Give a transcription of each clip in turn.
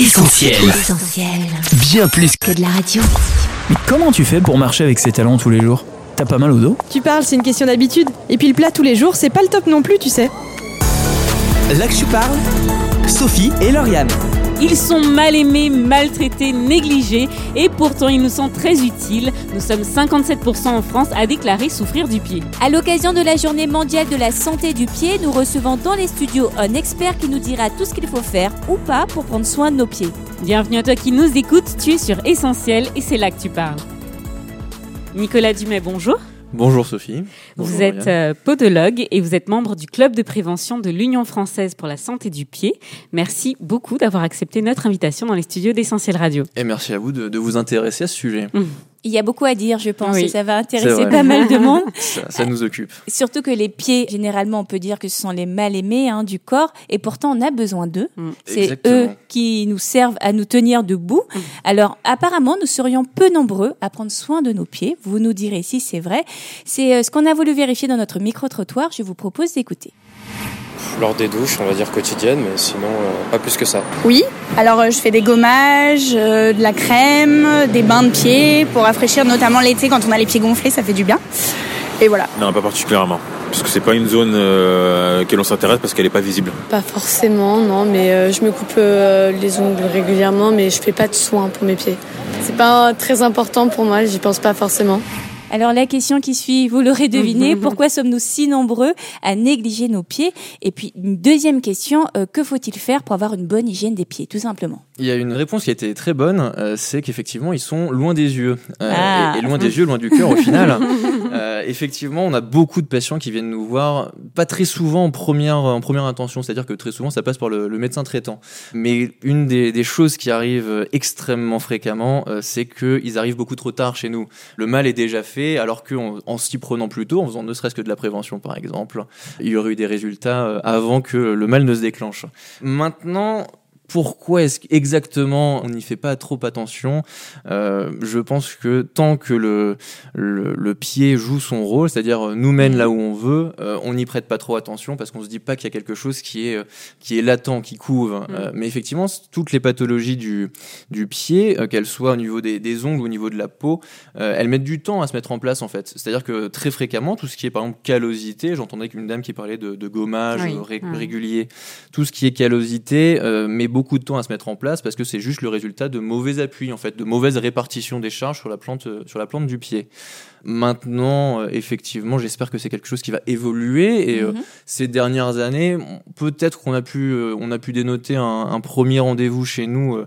Essentiel. Essentiel. Bien plus que de la radio. Mais comment tu fais pour marcher avec ces talons tous les jours? T'as pas mal au dos? Tu parles, c'est une question d'habitude. Et puis le plat tous les jours, c'est pas le top non plus, tu sais. Là que tu parles, Sophie et Lauriane. Ils sont mal aimés, maltraités, négligés et pourtant ils nous sont très utiles. Nous sommes 57% en France à déclarer souffrir du pied. À l'occasion de la journée mondiale de la santé du pied, nous recevons dans les studios un expert qui nous dira tout ce qu'il faut faire ou pas pour prendre soin de nos pieds. Bienvenue à toi qui nous écoutes, tu es sur Essentiel et c'est là que tu parles. Nicolas Dumais, bonjour. Bonjour Sophie. Bonjour vous êtes euh, podologue et vous êtes membre du club de prévention de l'Union française pour la santé du pied. Merci beaucoup d'avoir accepté notre invitation dans les studios d'Essentiel Radio. Et merci à vous de, de vous intéresser à ce sujet. Il y a beaucoup à dire, je pense, Oui. et ça va intéresser pas mal de monde. Ça, ça nous occupe. Surtout que les pieds, généralement, on peut dire que ce sont les mal-aimés hein, du corps, et pourtant on a besoin d'eux. Mm. C'est eux qui nous servent à nous tenir debout. Alors, apparemment, nous serions peu nombreux à prendre soin de nos pieds. Vous nous direz si c'est vrai. C'est euh, ce qu'on a voulu vérifier dans notre micro-trottoir. Je vous propose d'écouter. Lors des douches, on va dire quotidiennes, mais sinon euh, pas plus que ça. Oui, alors euh, je fais des gommages, euh, de la crème, des bains de pieds pour rafraîchir, notamment l'été quand on a les pieds gonflés, ça fait du bien. Et voilà. Non, pas particulièrement. Parce que c'est pas une zone euh, que l'on s'intéresse parce qu'elle est pas visible. Pas forcément, non, mais euh, je me coupe euh, les ongles régulièrement, mais je fais pas de soins pour mes pieds. C'est pas très important pour moi, j'y pense pas forcément. Alors la question qui suit, vous l'aurez deviné, pourquoi sommes-nous si nombreux à négliger nos pieds? Et puis une deuxième question, euh, que faut-il faire pour avoir une bonne hygiène des pieds, tout simplement? Il y a une réponse qui a été très bonne, euh, c'est qu'effectivement ils sont loin des yeux. Euh, Ah. et, et loin des yeux, loin du cœur au final. Euh, effectivement, on a beaucoup de patients qui viennent nous voir, pas très souvent en première, en première intention, c'est-à-dire que très souvent ça passe par le, le médecin traitant. Mais une des, des choses qui arrivent extrêmement fréquemment, euh, c'est qu'ils arrivent beaucoup trop tard chez nous. Le mal est déjà fait, alors qu'en en s'y prenant plus tôt, en faisant ne serait-ce que de la prévention par exemple, il y aurait eu des résultats euh, avant que le mal ne se déclenche. Maintenant, pourquoi est-ce qu'exactement on n'y fait pas trop attention Euh, Je pense que tant que le, le, le pied joue son rôle, c'est-à-dire nous mène là où on veut, euh, on n'y prête pas trop attention parce qu'on se dit pas qu'il y a quelque chose qui est, euh, qui est latent, qui couve. Euh, mais effectivement, toutes les pathologies du, du pied, euh, qu'elles soient au niveau des, des ongles au niveau de la peau, euh, elles mettent du temps à se mettre en place en fait. C'est-à-dire que très fréquemment, tout ce qui est par exemple callosité, j'entendais qu'une dame qui parlait de, de gommage Oui. euh, ré- Ouais. régulier, tout ce qui est callosité euh, met beaucoup de temps à se mettre en place parce que c'est juste le résultat de mauvais appuis en fait, de mauvaise répartition des charges sur la plante, euh, sur la plante du pied. Maintenant, euh, effectivement, j'espère que c'est quelque chose qui va évoluer et euh, Mhm. ces dernières années, peut-être qu'on a pu, on a pu dénoter un, un premier rendez-vous chez nous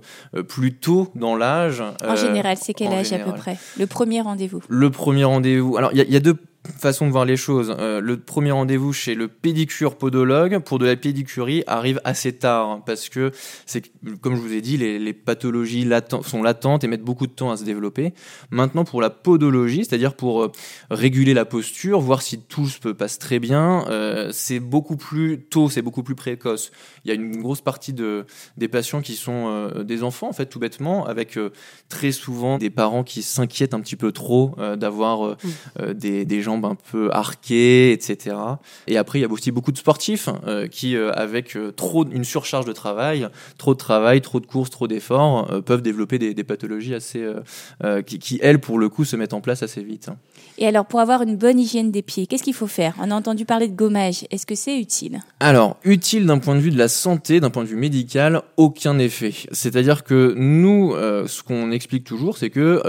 plus tôt dans l'âge. En général, c'est quel âge à peu près? Le premier rendez-vous? Le premier rendez-vous. Alors, il y, y a deux façons de voir les choses. Euh, le premier rendez-vous chez le pédicure podologue pour de la pédicurie arrive assez tard hein, parce que c'est comme je vous ai dit, les, les pathologies latent- sont latentes et mettent beaucoup de temps à se développer. Maintenant, pour la podologie, c'est-à-dire pour euh, réguler la posture, voir si tout se passe très bien, euh, c'est beaucoup plus tôt, c'est beaucoup plus précoce. Il y a une grosse partie de, des patients qui sont des enfants, en fait, tout bêtement, avec très souvent des parents qui s'inquiètent un petit peu trop d'avoir euh, des, des jambes un peu arquées, etc. Et après, il y a aussi beaucoup de sportifs euh, qui, euh, avec euh, trop une surcharge de travail, trop de travail, trop de courses, trop d'efforts, euh, peuvent développer des, des pathologies assez qui, qui, elles, pour le coup, se mettent en place assez vite. Et alors, pour avoir une bonne hygiène des pieds, qu'est-ce qu'il faut faire? On a entendu parler de gommage. Est-ce que c'est utile? Alors, utile d'un point de vue de la santé, d'un point de vue médical, aucun effet. C'est-à-dire que nous, ce qu'on explique toujours, c'est que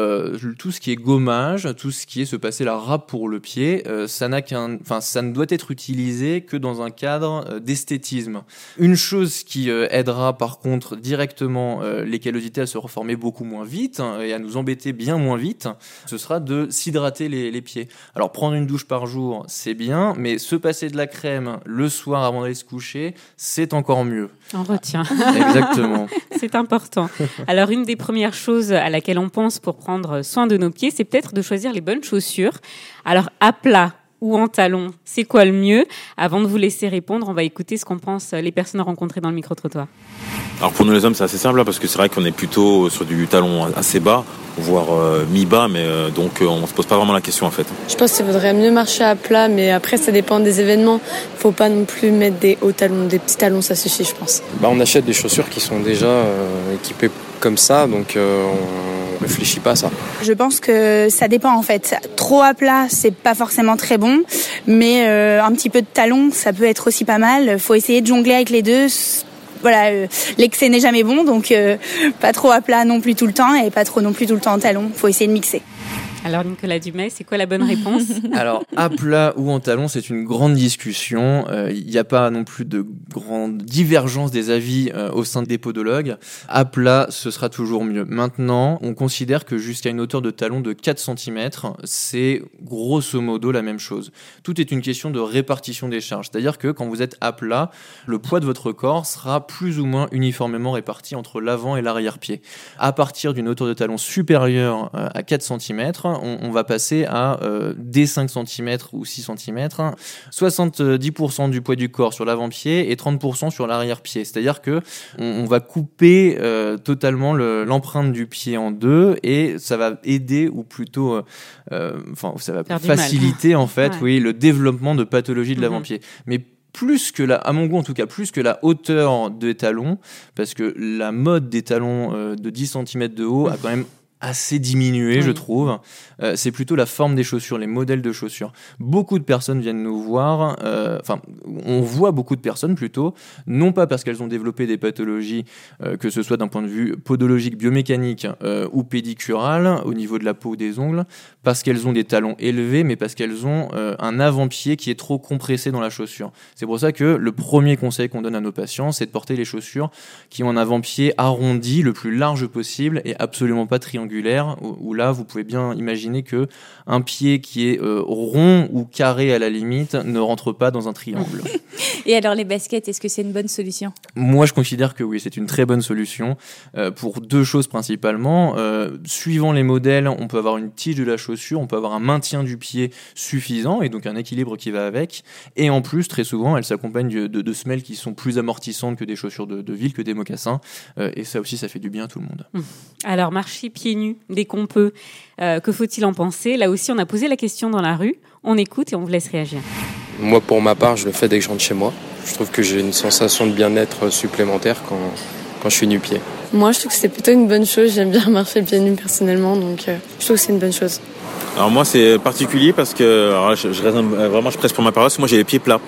tout ce qui est gommage, tout ce qui est se passer la râpe pour le pied, euh, ça ne doit être utilisé que dans un cadre euh, d'esthétisme. Une chose qui euh, aidera par contre directement les callosités à se reformer beaucoup moins vite hein, et à nous embêter bien moins vite, ce sera de s'hydrater les, les pieds. Alors prendre une douche par jour, c'est bien, mais se passer de la crème le soir avant d'aller se coucher, c'est encore mieux. On retient. Exactement. C'est important. Alors, une des premières choses à laquelle on pense pour prendre soin de nos pieds, c'est peut-être de choisir les bonnes chaussures. Alors, à plat ou en talons, c'est quoi le mieux? Avant de vous laisser répondre, on va écouter ce qu'en pensent les personnes rencontrées dans le micro-trottoir. Alors pour nous les hommes, c'est assez simple hein, parce que c'est vrai qu'on est plutôt sur du talon assez bas, voire euh, mi-bas, mais euh, donc euh, on se pose pas vraiment la question en fait. Je pense qu'il vaudrait mieux marcher à plat, mais après ça dépend des événements. Il faut pas non plus mettre des hauts talons, des petits talons, ça suffit, je pense. Bah, on achète des chaussures qui sont déjà euh, équipées comme ça, donc euh, on Je pense que ça dépend en fait. Trop à plat, c'est pas forcément très bon, mais euh, un petit peu de talon, ça peut être aussi pas mal. Faut essayer de jongler avec les deux. Voilà, euh, l'excès n'est jamais bon, donc euh, pas trop à plat non plus tout le temps et pas trop non plus tout le temps en talon. Faut essayer de mixer. Alors Nicolas Dumais, c'est quoi la bonne réponse? Alors, à plat ou en talon, c'est une grande discussion. Euh, Il n'y a pas non plus de grande divergence des avis euh, au sein des podologues. À plat, ce sera toujours mieux. Maintenant, on considère que jusqu'à une hauteur de talon de 4 cm, c'est grosso modo la même chose. Tout est une question de répartition des charges. C'est-à-dire que quand vous êtes à plat, le poids de votre corps sera plus ou moins uniformément réparti entre l'avant et l'arrière-pied. À partir d'une hauteur de talon supérieure euh, à 4 cm, on, on va passer à euh, des 5 cm ou 6 cm, 70% du poids du corps sur l'avant-pied et 30% sur l'arrière-pied. C'est-à-dire que on, on va couper euh, totalement le- l'empreinte du pied en deux et ça va aider ou plutôt, euh, enfin, ça va Faire faciliter en fait, Ouais. oui, le développement de pathologies de Mhm. l'avant-pied. Mais plus que la, à mon goût en tout cas, plus que la hauteur des talons, parce que la mode des talons de 10 cm de haut a quand même assez diminué, je trouve. Euh, c'est plutôt la forme des chaussures, les modèles de chaussures. Beaucoup de personnes viennent nous voir, euh, enfin, on voit beaucoup de personnes plutôt, non pas parce qu'elles ont développé des pathologies, euh, que ce soit d'un point de vue podologique, biomécanique ou pédicural, au niveau de la peau ou des ongles, parce qu'elles ont des talons élevés, mais parce qu'elles ont un avant-pied qui est trop compressé dans la chaussure. C'est pour ça que le premier conseil qu'on donne à nos patients, c'est de porter les chaussures qui ont un avant-pied arrondi le plus large possible et absolument pas triangulaire, où, où là, vous pouvez bien imaginer que un pied qui est euh, rond ou carré à la limite ne rentre pas dans un triangle. Et alors les baskets, est-ce que c'est une bonne solution? Moi, je considère que oui, c'est une très bonne solution euh, pour deux choses principalement. Euh, suivant les modèles, on peut avoir une tige de la chaussure, on peut avoir un maintien du pied suffisant et donc un équilibre qui va avec. Et en plus, très souvent, elles s'accompagnent de, de, de semelles qui sont plus amortissantes que des chaussures de, de ville, que des mocassins. Euh, et ça aussi, ça fait du bien à tout le monde. Alors marcher pieds nus dès qu'on peut, euh, que faut-il en penser? Là aussi, on a posé la question dans la rue. On écoute et on vous laisse réagir. Moi, pour ma part, je le fais dès que je rentre chez moi. Je trouve que j'ai une sensation de bien-être supplémentaire quand, quand je suis nu-pied. Moi, je trouve que c'est plutôt une bonne chose. J'aime bien marcher pieds nus personnellement, donc euh, je trouve que c'est une bonne chose. Alors moi c'est particulier parce que je, euh, vraiment je presse pour ma paroisse. Moi j'ai les pieds plats,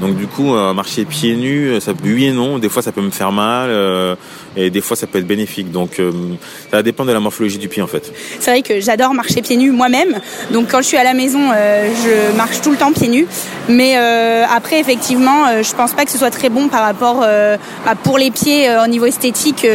donc du coup euh, marcher pieds nus, euh, ça oui et non. Des fois ça peut me faire mal et des fois ça peut être bénéfique. Donc ça dépend de la morphologie du pied en fait. C'est vrai que j'adore marcher pieds nus moi-même. Donc quand je suis à la maison, je marche tout le temps pieds nus. Mais après, effectivement, je pense pas que ce soit très bon par rapport à pour les pieds au niveau esthétique.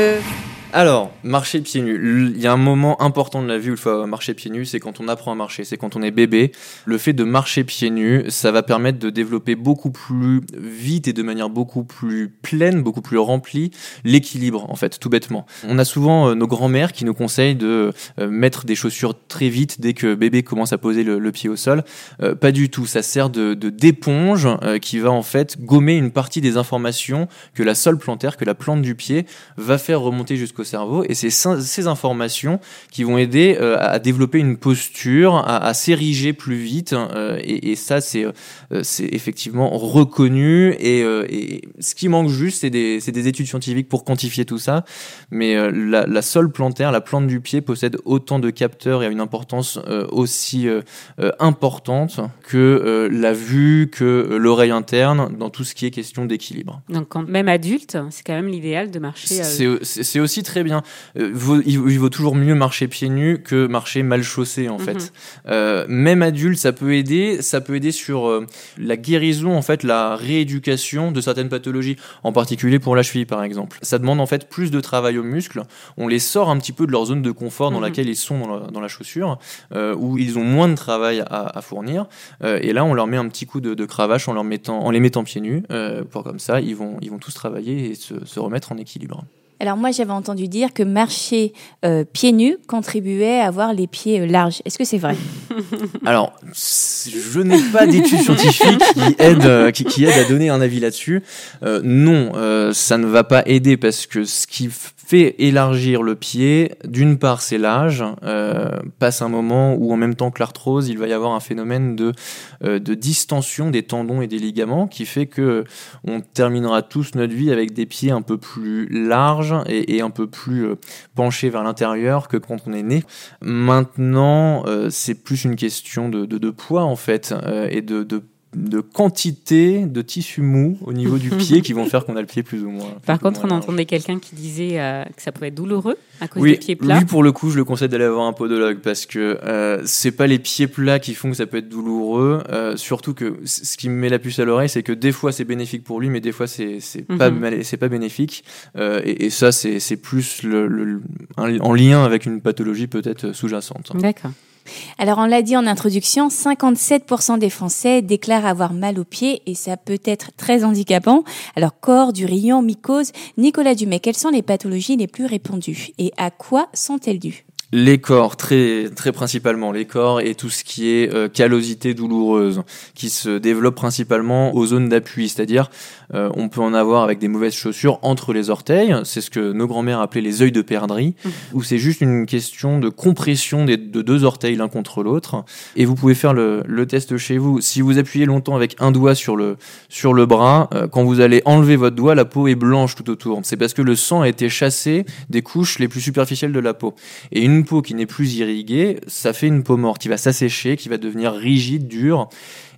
Alors, marcher pieds nus. Il y a un moment important de la vie où il faut marcher pieds nus, c'est quand on apprend à marcher, c'est quand on est bébé. Le fait de marcher pieds nus, ça va permettre de développer beaucoup plus vite et de manière beaucoup plus pleine, beaucoup plus remplie, l'équilibre, en fait, tout bêtement. On a souvent euh, nos grands-mères qui nous conseillent de euh, mettre des chaussures très vite dès que bébé commence à poser le, pied au sol. Euh, pas du tout, ça sert de d'éponge qui va en fait gommer une partie des informations que la sole plantaire, que la plante du pied va faire remonter jusqu'au cerveau et c'est ces informations qui vont aider euh, à développer une posture, à, à s'ériger plus vite euh, et, et ça c'est euh, effectivement reconnu et, et ce qui manque juste c'est des, des études scientifiques pour quantifier tout ça mais la, la sole plantaire, la plante du pied possède autant de capteurs et a une importance aussi importante que la vue, que l'oreille interne dans tout ce qui est question d'équilibre. Donc quand même adulte, c'est quand même l'idéal de marcher. c'est aussi très bien. Euh, vaut- il, il vaut toujours mieux marcher pieds nus que marcher mal chaussé en Mhm. fait. Euh, même adulte, ça peut aider. Ça peut aider sur euh, la guérison, en fait, la rééducation de certaines pathologies, en particulier pour la cheville par exemple. Ça demande en fait plus de travail aux muscles. On les sort un petit peu de leur zone de confort dans Mhm. laquelle ils sont dans la, dans la chaussure, où ils ont moins de travail à, à fournir. Et là, on leur met un petit coup de, de cravache en, leur mettant, en les mettant pieds nus, pour comme ça, ils vont, ils vont tous travailler et se, se remettre en équilibre. Alors moi j'avais entendu dire que marcher euh, pieds nus contribuait à avoir les pieds euh, larges. Est-ce que c'est vrai? Alors, je n'ai pas d'études scientifiques qui aident, euh, qui, aident à donner un avis là-dessus. Euh, non, euh, ça ne va pas aider parce que ce qui fait élargir le pied, d'une part, c'est l'âge. Euh, passe un moment où, en même temps que l'arthrose, il va y avoir un phénomène de, euh, de distension des tendons et des ligaments qui fait que on terminera tous notre vie avec des pieds un peu plus larges et, un peu plus euh, penchés vers l'intérieur que quand on est né. Maintenant, c'est plus une question de, poids en fait et de, de quantité de tissu mou au niveau du pied qui vont faire qu'on a le pied plus ou moins. Par contre, on moins entendait quelqu'un qui disait euh, que ça pouvait être douloureux à cause Oui, des pieds plats. lui pour le coup, je le conseille d'aller voir un podologue parce que euh, c'est pas les pieds plats qui font que ça peut être douloureux. euh, surtout que ce qui me met la puce à l'oreille, c'est que des fois c'est bénéfique pour lui, mais des fois c'est c'est pas mal- c'est pas bénéfique. Euh, et, et ça c'est c'est plus le, le- un- en lien avec une pathologie peut-être sous-jacente. D'accord. Alors, on l'a dit en introduction, 57% des Français déclarent avoir mal aux pieds et ça peut être très handicapant. Alors, corps, durillon, mycose, Nicolas Dumais, quelles sont les pathologies les plus répandues et à quoi sont-elles dues? Les corps, très, très principalement les corps et tout ce qui est euh, callosité douloureuse, qui se développe principalement aux zones d'appui, c'est-à-dire euh, on peut en avoir avec des mauvaises chaussures entre les orteils, c'est ce que nos grands-mères appelaient les œils de perdrix, où c'est juste une question de compression des, de deux orteils l'un contre l'autre, et vous pouvez faire le, le test chez vous. Si vous appuyez longtemps avec un doigt sur le, sur le bras, euh, quand vous allez enlever votre doigt, la peau est blanche tout autour. C'est parce que le sang a été chassé des couches les plus superficielles de la peau. Et une peau qui n'est plus irriguée, ça fait une peau morte qui va s'assécher, qui va devenir rigide, dure.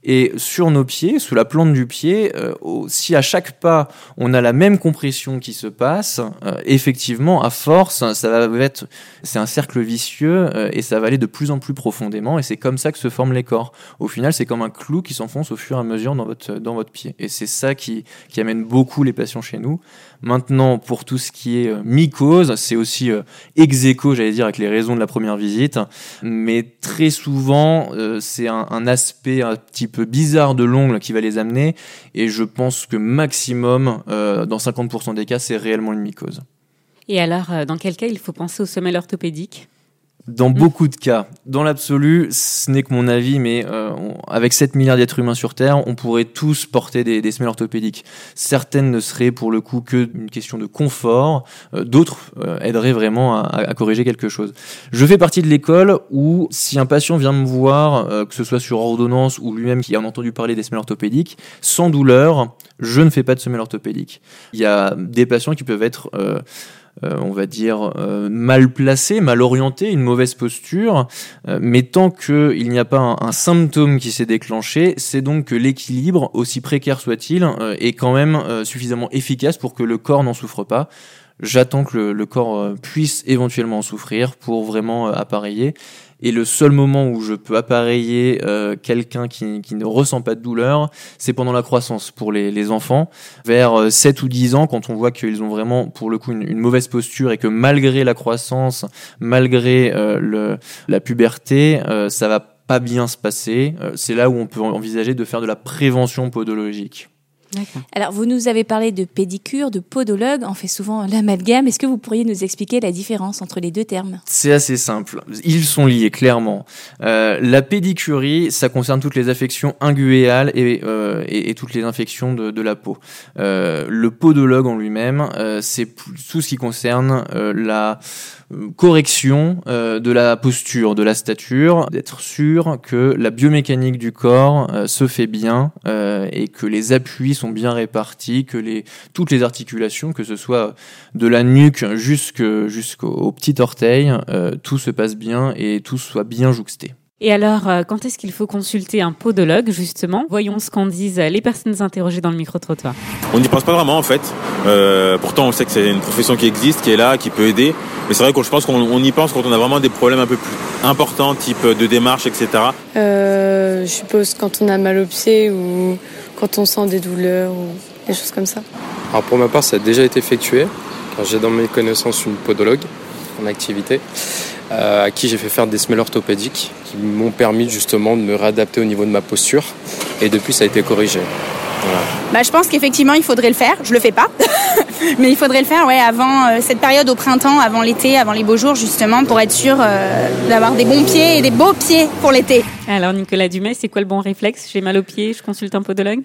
Et sur nos pieds, sous la plante du pied, euh, si à chaque pas on a la même compression qui se passe, euh, effectivement, à force, ça va être, c'est un cercle vicieux euh, et ça va aller de plus en plus profondément. Et c'est comme ça que se forment les corps. Au final, c'est comme un clou qui s'enfonce au fur et à mesure dans votre dans votre pied. Et c'est ça qui qui amène beaucoup les patients chez nous. Maintenant, pour tout ce qui est mycose, c'est aussi ex aequo, j'allais dire, avec les raisons de la première visite. Mais très souvent, c'est un, un aspect un petit peu bizarre de l'ongle qui va les amener. Et je pense que maximum, euh, dans 50% des cas, c'est réellement une mycose. Et alors, euh, dans quel cas il faut penser aux semelles orthopédiques Dans beaucoup de cas, dans l'absolu, ce n'est que mon avis, mais euh, on- avec 7 milliards d'êtres humains sur Terre, on pourrait tous porter des, des semelles orthopédiques. Certaines ne seraient pour le coup que une question de confort, euh, d'autres euh, aideraient vraiment à, à- à corriger quelque chose. Je fais partie de l'école où si un patient vient me voir, euh, que ce soit sur ordonnance ou lui-même qui a entendu parler des semelles orthopédiques, sans douleur, je ne fais pas de semelles orthopédiques. Il y a des patients qui peuvent être... euh, on va dire, euh, mal placé, mal orienté, une mauvaise posture. Euh, mais tant qu'il n'y a pas un, symptôme qui s'est déclenché, c'est donc que l'équilibre, aussi précaire soit-il, est quand même suffisamment efficace pour que le corps n'en souffre pas. J'attends que le, le corps puisse éventuellement en souffrir pour vraiment appareiller. Et le seul moment où je peux appareiller euh, quelqu'un qui, qui ne ressent pas de douleur, c'est pendant la croissance pour les, les enfants. Vers euh, 7 ou 10 ans, quand on voit qu'ils ont vraiment, pour le coup, une, une mauvaise posture et que malgré la croissance, malgré euh, le, la puberté, euh, ça va pas bien se passer. Euh, c'est là où on peut envisager de faire de la prévention podologique. Alors, vous nous avez parlé de pédicure, de podologue, on fait souvent l'amalgame. Est-ce que vous pourriez nous expliquer la différence entre les deux termes? C'est assez simple. Ils sont liés clairement. Euh, la pédicurie, ça concerne toutes les affections inguéales et, euh, et, et toutes les infections de, de la peau. Euh, le podologue en lui-même, c'est tout ce qui concerne la correction euh, de la posture, de la stature, d'être sûr que la biomécanique du corps euh, se fait bien euh, et que les appuis sont bien répartis, que les toutes les articulations, que ce soit de la nuque jusqu'au au petit orteil, euh, tout se passe bien et tout soit bien jouxté. Et alors, euh, quand est-ce qu'il faut consulter un podologue, justement? Voyons ce qu'en disent les personnes interrogées dans le micro-trottoir. On n'y pense pas vraiment en fait. Euh, pourtant, on sait que c'est une profession qui existe, qui est là, qui peut aider. Mais c'est vrai que je pense qu'on on y pense quand on a vraiment des problèmes un peu plus importants, type de démarche, etc. Euh, je suppose quand on a mal aux pieds ou quand on sent des douleurs ou des choses comme ça. Alors pour ma part, ça a déjà été effectué, car j'ai dans mes connaissances une podologue en activité, euh, à qui j'ai fait faire des semelles orthopédiques, qui m'ont permis justement de me réadapter au niveau de ma posture, et depuis ça a été corrigé. Bah, je pense qu'effectivement, il faudrait le faire. Je le fais pas, mais il faudrait le faire, ouais, avant euh, cette période au printemps, avant l'été, avant les beaux jours, justement, pour être sûr euh, d'avoir des bons pieds et des beaux pieds pour l'été. Alors Nicolas Dumais, c'est quoi le bon réflexe? J'ai mal aux pieds, je consulte un podologue?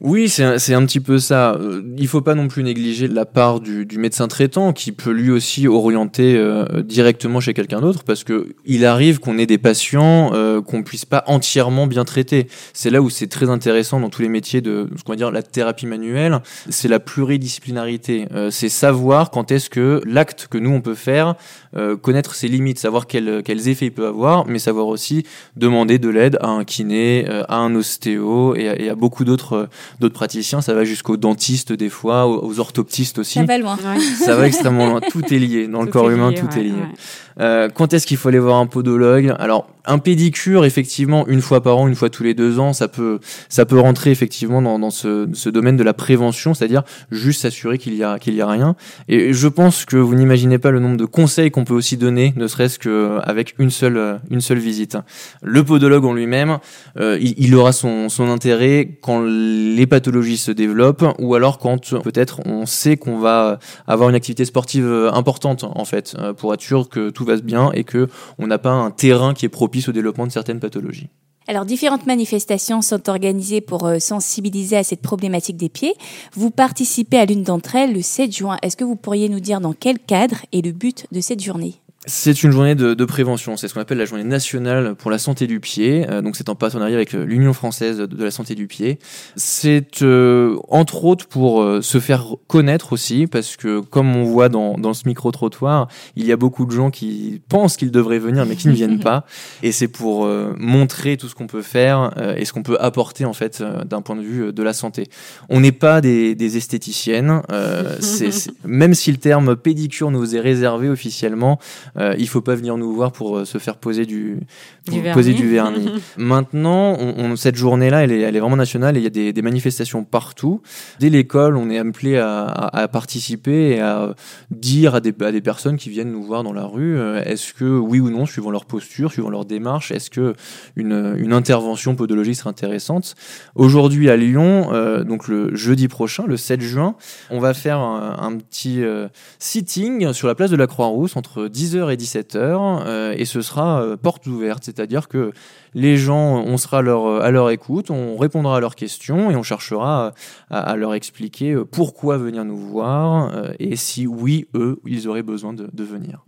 Oui, c'est un, un petit peu ça. Euh, Il faut pas non plus négliger la part du, du médecin traitant qui peut lui aussi orienter euh, directement chez quelqu'un d'autre parce que il arrive qu'on ait des patients euh, qu'on puisse pas entièrement bien traiter. C'est là où c'est très intéressant dans tous les métiers de ce qu'on va dire la thérapie manuelle, c'est la pluridisciplinarité. Euh, c'est savoir quand est-ce que l'acte que nous on peut faire euh, connaître ses limites, savoir quels, quels effets il peut avoir, mais savoir aussi demander de l'aide à un kiné, euh, à un ostéo et à, et à beaucoup d'autres d'autres praticiens. Ça va jusqu'aux dentistes des fois, aux, aux orthoptistes aussi. Ça va loin. Ça va extrêmement loin. Tout est lié. Dans le corps humain, tout ouais, est lié. ouais. Euh, quand est-ce qu'il faut aller voir un podologue? Alors, un pédicure, effectivement, une fois par an, une fois tous les deux ans, ça peut, ça peut rentrer effectivement dans, ce, domaine de la prévention, c'est-à-dire juste s'assurer qu'il y a, qu'il y a rien. Et je pense que vous n'imaginez pas le nombre de conseils qu'on peut aussi donner, ne serait-ce que avec une seule, euh, une seule visite. Le podologue en lui-même, euh, il, aura son, son intérêt quand les pathologies se développent, ou alors quand peut-être on sait qu'on va avoir une activité sportive euh, importante en fait, euh, pour être sûr que tout va bien et que on n'a pas un terrain qui est propice au développement de certaines pathologies. Alors, différentes manifestations sont organisées pour euh, sensibiliser à cette problématique des pieds. Vous participez à l'une d'entre elles le 7 juin. Est-ce que vous pourriez nous dire dans quel cadre et le but de cette journée? C'est une journée de, de prévention, c'est ce qu'on appelle la journée nationale pour la santé du pied. Euh, donc c'est en partenariat avec euh, l'Union française de, de la santé du pied. C'est euh, entre autres pour euh, se faire connaître aussi, parce que comme on voit dans, dans ce micro-trottoir, il y a beaucoup de gens qui pensent qu'ils devraient venir mais qui ne viennent pas. Et c'est pour euh, montrer tout ce qu'on peut faire et ce qu'on peut apporter en fait d'un point de vue de la santé. On n'est pas des, des esthéticiennes, euh, c'est- c'est- même si le terme pédicure nous est réservé officiellement, euh, il faut pas venir nous voir pour euh, se faire poser du, poser vernis. du vernis. Maintenant, on, on- cette journée-là, elle est, elle est vraiment nationale et il y a des, des manifestations partout. Dès l'école, on est appelé à, à- à participer et à dire à des, à des personnes qui viennent nous voir dans la rue, euh, est-ce que oui ou non, suivant leur posture, suivant leur démarche, est-ce que une, une intervention podologique serait intéressante Aujourd'hui à Lyon, euh, donc le jeudi prochain, le 7 juin, on va faire un, un petit euh, sitting sur la place de la Croix-Rousse entre 10h et 17h euh, et ce sera euh, porte ouverte, c'est-à-dire que les gens, on sera à leur, à leur écoute, on répondra à leurs questions et on cherchera à, leur expliquer euh, pourquoi venir nous voir euh, et si oui, eux, ils auraient besoin de, de venir.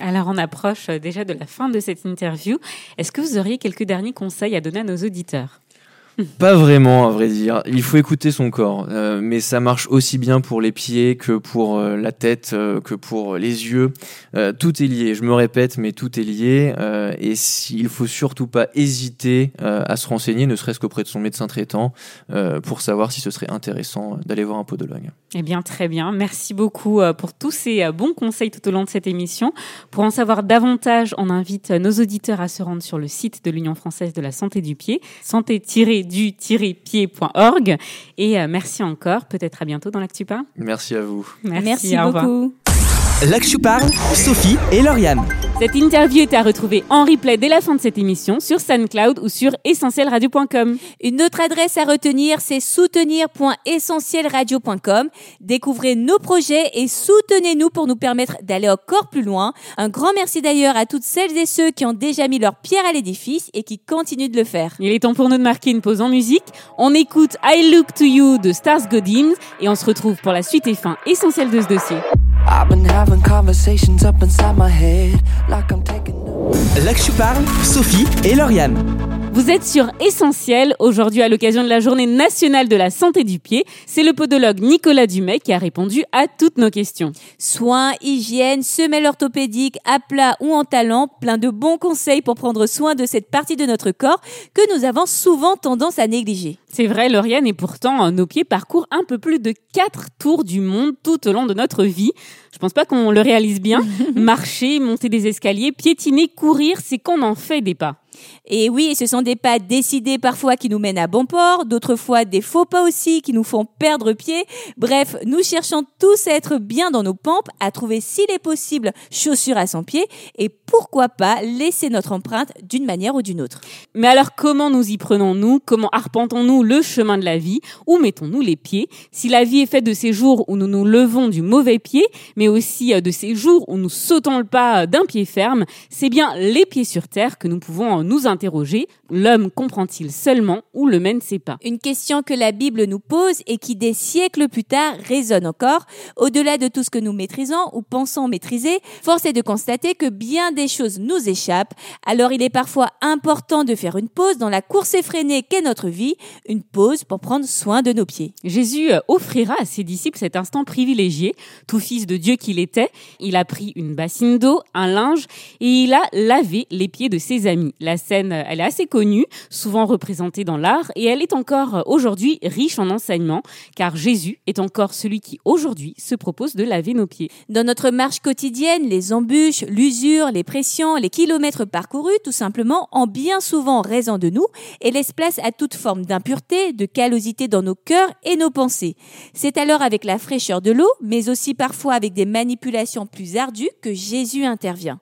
Alors on approche euh, déjà de la fin de cette interview. Est-ce que vous auriez quelques derniers conseils à donner à nos auditeurs? Pas vraiment, à vrai dire. Il faut écouter son corps, euh, mais ça marche aussi bien pour les pieds que pour euh, la tête, euh, que pour les yeux. Tout est lié. Je me répète, mais tout est lié. et s'il faut surtout pas hésiter à se renseigner, ne serait-ce qu'auprès de son médecin traitant, pour savoir si ce serait intéressant d'aller voir un podologue. Eh bien, très bien. Merci beaucoup pour tous ces bons conseils tout au long de cette émission. Pour en savoir davantage, on invite nos auditeurs à se rendre sur le site de l'Union française de la santé du pied, santé-du-pied.org. Et euh, merci encore. Peut-être à bientôt dans l'Actu Parle. Merci à vous. Merci beaucoup. L'Actu parle, Sophie et Lauriane. Cette interview est à retrouver en replay dès la fin de cette émission sur SoundCloud ou sur essentielradio.com. Une autre adresse à retenir, c'est soutenir.essentielradio.com. Découvrez nos projets et soutenez-nous pour nous permettre d'aller encore plus loin. Un grand merci d'ailleurs à toutes celles et ceux qui ont déjà mis leur pierre à l'édifice et qui continuent de le faire. Il est temps pour nous de marquer une pause en musique. On écoute I Look to You de Stars Godims et on se retrouve pour la suite et fin essentielle de ce dossier. Taking notes. L'Actu parle, Sophie et Lauriane. Vous êtes sur Essentiel, aujourd'hui à l'occasion de la journée nationale de la santé du pied. C'est le podologue Nicolas Dumais qui a répondu à toutes nos questions. Soins, hygiène, semelles orthopédiques, à plat ou en talent, plein de bons conseils pour prendre soin de cette partie de notre corps que nous avons souvent tendance à négliger. C'est vrai, Lauriane, et pourtant, euh, nos pieds parcourent un peu plus de 4 tours du monde tout au long de notre vie. Je pense pas qu'on le réalise bien. Marcher, monter des escaliers, piétiner, courir, c'est qu'on en fait des pas. Et oui, ce sont des pas décidés parfois qui nous mènent à bon port, d'autres fois des faux pas aussi qui nous font perdre pied. Bref, nous cherchons tous à être bien dans nos pampes, à trouver s'il est possible chaussures à son pied et pourquoi pas laisser notre empreinte d'une manière ou d'une autre. Mais alors comment nous y prenons-nous Comment arpentons-nous le chemin de la vie? Où mettons-nous les pieds? Si la vie est faite de ces jours où nous nous levons du mauvais pied, mais aussi euh, de ces jours où nous sautons le pas d'un pied ferme, c'est bien les pieds sur terre que nous pouvons nous interroger. L'homme comprend-il seulement où le mènent ses pas? Une question que la Bible nous pose et qui des siècles plus tard résonne encore. Au-delà de tout ce que nous maîtrisons ou pensons maîtriser, force est de constater que bien des choses nous échappent. Alors il est parfois important de faire une pause dans la course effrénée qu'est notre vie, une pause pour prendre soin de nos pieds. Jésus euh, offrira à ses disciples cet instant privilégié. Tout fils de Dieu qu'il était, il a pris une bassine d'eau, un linge et il a lavé les pieds de ses amis. La scène, euh, elle est assez connue, souvent représentée dans l'art et elle est encore euh, aujourd'hui riche en enseignements car Jésus est encore celui qui aujourd'hui se propose de laver nos pieds. Dans notre marche quotidienne, les embûches, l'usure, les pressions, les kilomètres parcourus, tout simplement, en bien souvent raison de nous et laissent place à toute forme d'impureté, de callosité dans nos cœurs et nos pensées. C'est alors avec la fraîcheur de l'eau, mais aussi parfois avec des manipulations plus ardues que Jésus intervient.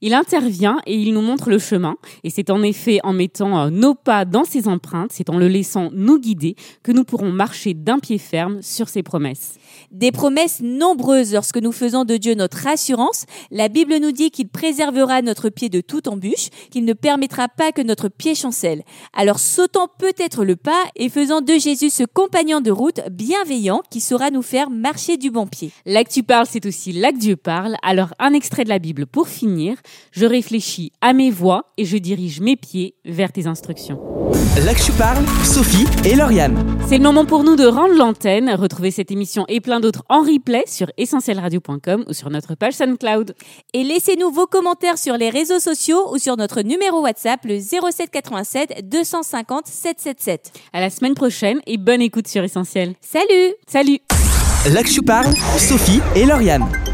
Il intervient et il nous montre le chemin. Et c'est en effet en mettant euh, nos pas dans ses empreintes, c'est en le laissant nous guider que nous pourrons marcher d'un pied ferme sur ses promesses. Des promesses nombreuses lorsque nous faisons de Dieu notre assurance. La Bible nous dit qu'il préservera notre pied de toute embûche, qu'il ne permettra pas que notre pied chancelle. Alors sautons peut-être le pas et faisons de Jésus ce compagnon de route bienveillant qui saura nous faire marcher du bon pied. Là que tu parles, c'est aussi là que Dieu parle. Alors un extrait de la Bible pour finir. Je réfléchis à mes voix et je dirige mes pieds vers tes instructions. Là que tu parles, Sophie et Lauriane. C'est le moment pour nous de rendre l'antenne. Retrouvez cette émission et plein d'autres en replay sur essentielradio.com ou sur notre page SoundCloud. Et laissez-nous vos commentaires sur les réseaux sociaux ou sur notre numéro WhatsApp le 07 87 250 777. À la semaine prochaine et bonne écoute sur Essentiel. Salut Salut tu parles, Sophie et Lauriane.